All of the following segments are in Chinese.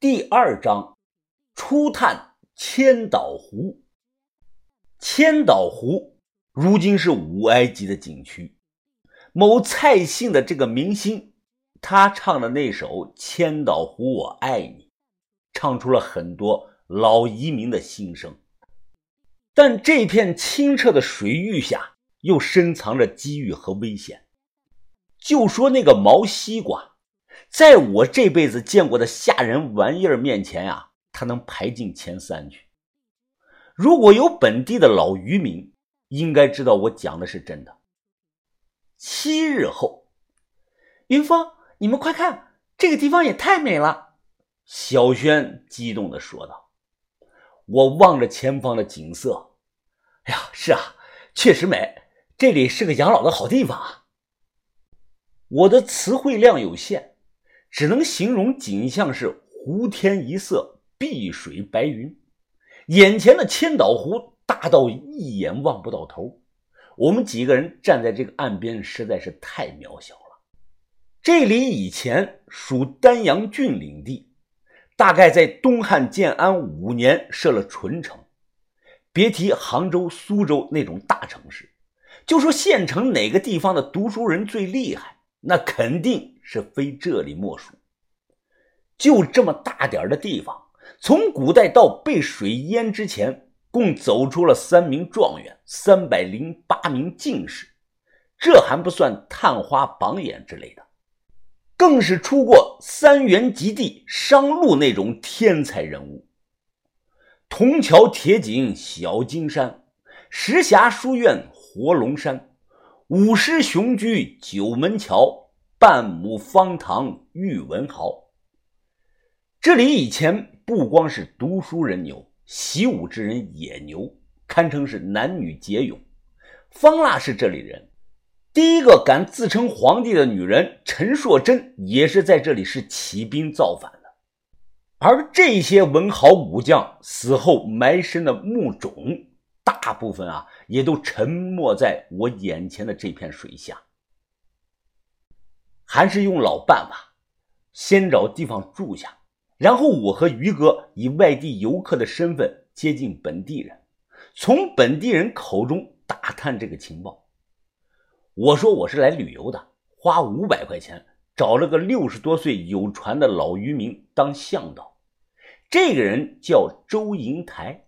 第二章，初探千岛湖。千岛湖如今是五 A 级的景区。某蔡姓的这个明星，他唱的那首《千岛湖我爱你》，唱出了很多老移民的心声。但这片清澈的水域下，又深藏着机遇和危险。就说那个毛西瓜。在我这辈子见过的吓人玩意儿面前呀，他能排进前三去。如果有本地的老渔民，应该知道我讲的是真的。七日后，云峰，你们快看，这个地方也太美了！小轩激动地说道。我望着前方的景色，哎呀，是啊，确实美，这里是个养老的好地方啊。我的词汇量有限。只能形容景象是湖天一色，碧水白云。眼前的千岛湖大到一眼望不到头，我们几个人站在这个岸边实在是太渺小了。这里以前属丹阳郡领地，大概在东汉建安五年设了纯城。别提杭州、苏州那种大城市，就说县城哪个地方的读书人最厉害，那肯定。是非这里莫属。就这么大点的地方，从古代到被水淹之前，共走出了三名状元，三百零八名进士，这还不算探花榜眼之类的，更是出过三元及第、商路那种天才人物。铜桥铁井小金山，石峡书院活龙山，五狮雄居九门桥。半亩方塘遇文豪。这里以前不光是读书人牛，习武之人也牛，堪称是男女皆勇。方腊是这里人，第一个敢自称皇帝的女人陈硕贞也是在这里是起兵造反的。而这些文豪武将死后埋身的墓冢，大部分啊也都沉没在我眼前的这片水下。还是用老办法，先找地方住下，然后我和于哥以外地游客的身份接近本地人，从本地人口中打探这个情报。我说我是来旅游的，花五百块钱找了个六十多岁有船的老渔民当向导，这个人叫周银台。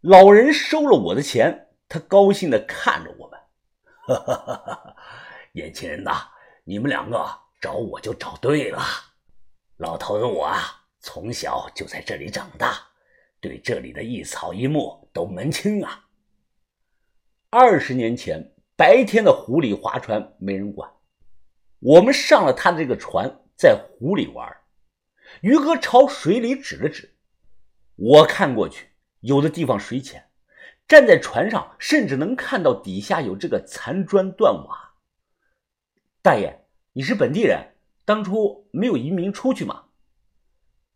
老人收了我的钱，他高兴地看着我们，哈哈哈哈哈年轻人呐。你们两个找我就找对了，老头子我啊，从小就在这里长大，对这里的一草一木都门清啊。二十年前，白天的湖里划船没人管，我们上了他的这个船，在湖里玩。于哥朝水里指了指，我看过去，有的地方水浅，站在船上，甚至能看到底下有这个残砖断瓦。大爷，你是本地人，当初没有移民出去吗？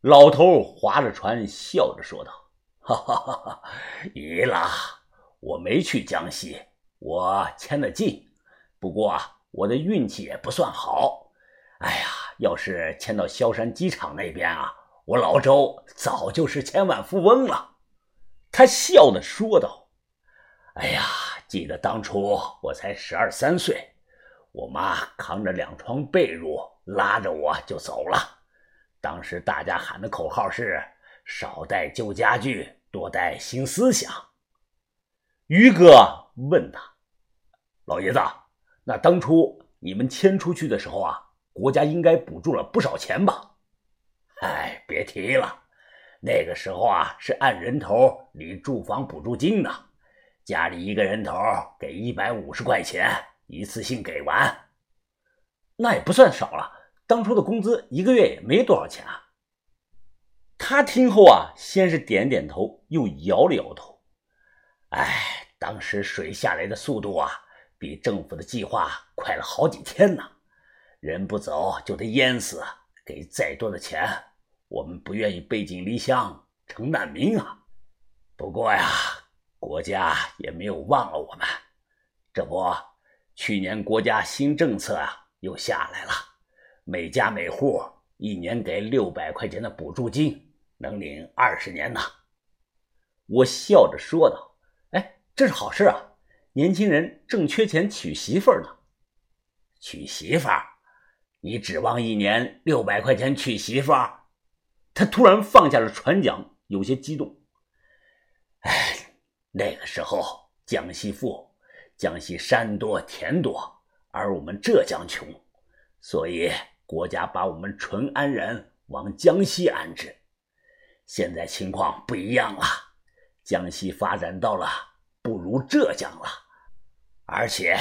老头划着船，笑着说道：“哈哈哈哈移了，我没去江西，我迁的近。不过我的运气也不算好。哎呀，要是迁到萧山机场那边啊，我老周早就是千万富翁了。”他笑着说道：“哎呀，记得当初我才十二三岁。”我妈扛着两床被褥，拉着我就走了。当时大家喊的口号是“少带旧家具，多带新思想”。于哥问他：“老爷子，那当初你们迁出去的时候啊，国家应该补助了不少钱吧？”“哎，别提了，那个时候啊，是按人头领住房补助金的，家里一个人头给一百五十块钱。”一次性给完，那也不算少了。当初的工资一个月也没多少钱啊。他听后啊，先是点点头，又摇了摇头。哎，当时水下来的速度啊，比政府的计划快了好几天呢。人不走就得淹死，给再多的钱，我们不愿意背井离乡成难民啊。不过呀，国家也没有忘了我们，这不。去年国家新政策啊又下来了，每家每户一年给六百块钱的补助金，能领二十年呢。我笑着说道：“哎，这是好事啊！年轻人正缺钱娶媳妇呢。娶媳妇？你指望一年六百块钱娶媳妇？”他突然放下了船桨，有些激动。哎，那个时候江西富，江西山多田多，而我们浙江穷，所以国家把我们淳安人往江西安置。现在情况不一样了，江西发展到了不如浙江了，而且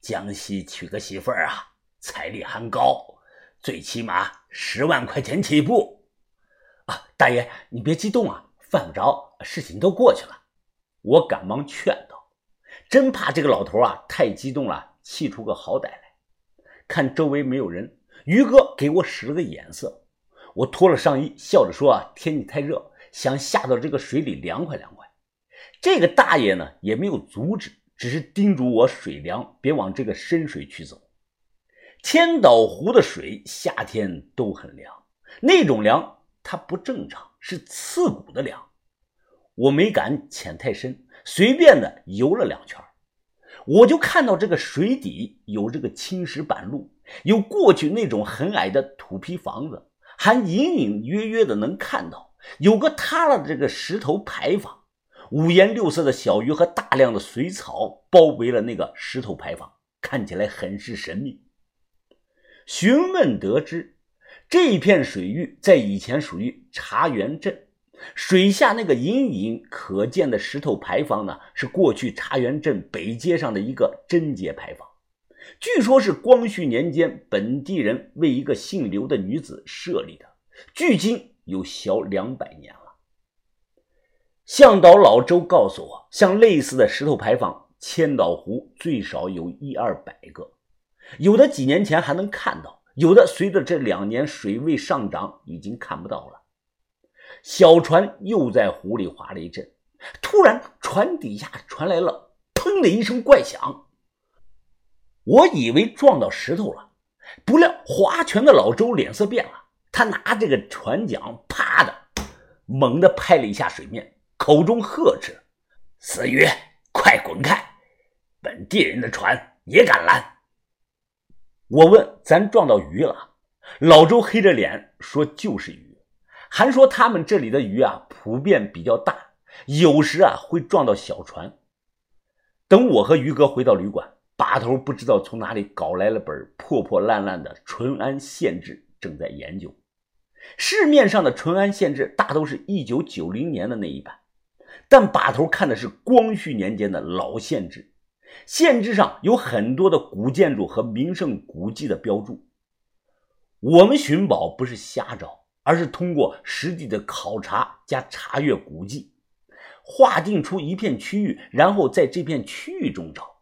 江西娶个媳妇儿啊，彩礼还高，最起码十万块钱起步。啊，大爷，你别激动啊，犯不着，事情都过去了。我赶忙劝，真怕这个老头啊太激动了，气出个好歹来。看周围没有人，于哥给我使了个眼色，我脱了上衣，笑着说：“啊，天气太热，想下到这个水里凉快凉快。”这个大爷呢也没有阻止，只是叮嘱我水凉，别往这个深水区走。千岛湖的水夏天都很凉，那种凉。它不正常，是刺骨的凉。我没敢潜太深，随便的游了两圈，我就看到这个水底有这个青石板路，有过去那种很矮的土坯房子，还隐隐约约的能看到有个塌了的这个石头牌坊，五颜六色的小鱼和大量的水草包围了那个石头牌坊，看起来很是神秘。询问得知。这片水域在以前属于茶园镇，水下那个隐隐可见的石头牌坊呢，是过去茶园镇北街上的一个贞节牌坊，据说是光绪年间本地人为一个姓刘的女子设立的，距今有小两百年了。向导老周告诉我，像类似的石头牌坊，千岛湖最少有一二百个，有的几年前还能看到。有的随着这两年水位上涨，已经看不到了。小船又在湖里划了一阵，突然船底下传来了“砰”的一声怪响。我以为撞到石头了，不料划拳的老周脸色变了，他拿这个船桨，啪的猛地拍了一下水面，口中呵斥：“死鱼，快滚开！本地人的船也敢拦！”我问：“咱撞到鱼了？”老周黑着脸说：“就是鱼，还说他们这里的鱼啊，普遍比较大，有时啊会撞到小船。”等我和于哥回到旅馆，把头不知道从哪里搞来了本破破烂烂的《淳安县志》，正在研究。市面上的《淳安县志》大都是一九九零年的那一版，但把头看的是光绪年间的老县志。县志上有很多的古建筑和名胜古迹的标注。我们寻宝不是瞎找，而是通过实地的考察加查阅古迹，划定出一片区域，然后在这片区域中找。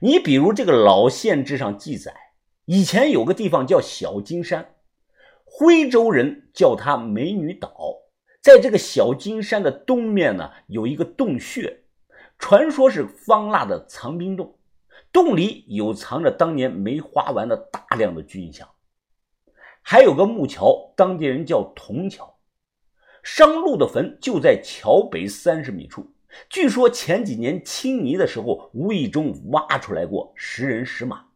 你比如这个老县志上记载，以前有个地方叫小金山，徽州人叫它美女岛。在这个小金山的东面呢，有一个洞穴。传说是方腊的藏兵洞，洞里有藏着当年没花完的大量的军饷，还有个木桥，当地人叫铜桥。商路的坟就在桥北三十米处，据说前几年清泥的时候，无意中挖出来过石人石马。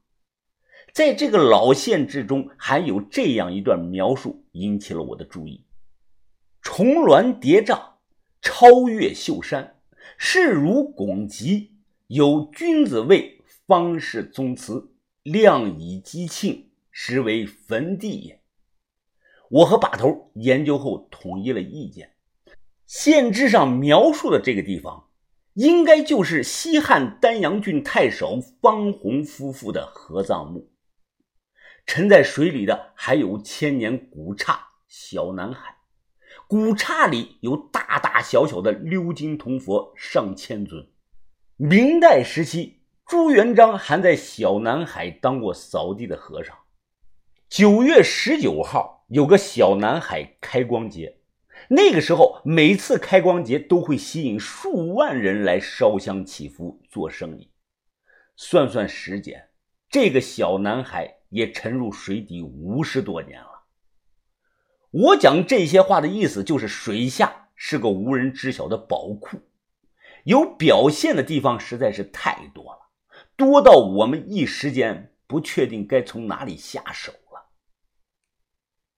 在这个老县志中，还有这样一段描述，引起了我的注意：重峦叠嶂，超越秀山。势如拱极，有君子位，方是宗祠，量以积庆，实为坟地也。我和把头研究后统一了意见，县志上描述的这个地方，应该就是西汉丹阳郡太守方弘夫妇的合葬墓。沉在水里的还有千年古刹小南海。古刹里有大大小小的鎏金铜佛上千尊。明代时期，朱元璋还在小南海当过扫地的和尚。九月十九号有个小南海开光节，那个时候每次开光节都会吸引数万人来烧香祈福做生意。算算时间，这个小南海也沉入水底五十多年了。我讲这些话的意思就是，水下是个无人知晓的宝库，有表现的地方实在是太多了，多到我们一时间不确定该从哪里下手。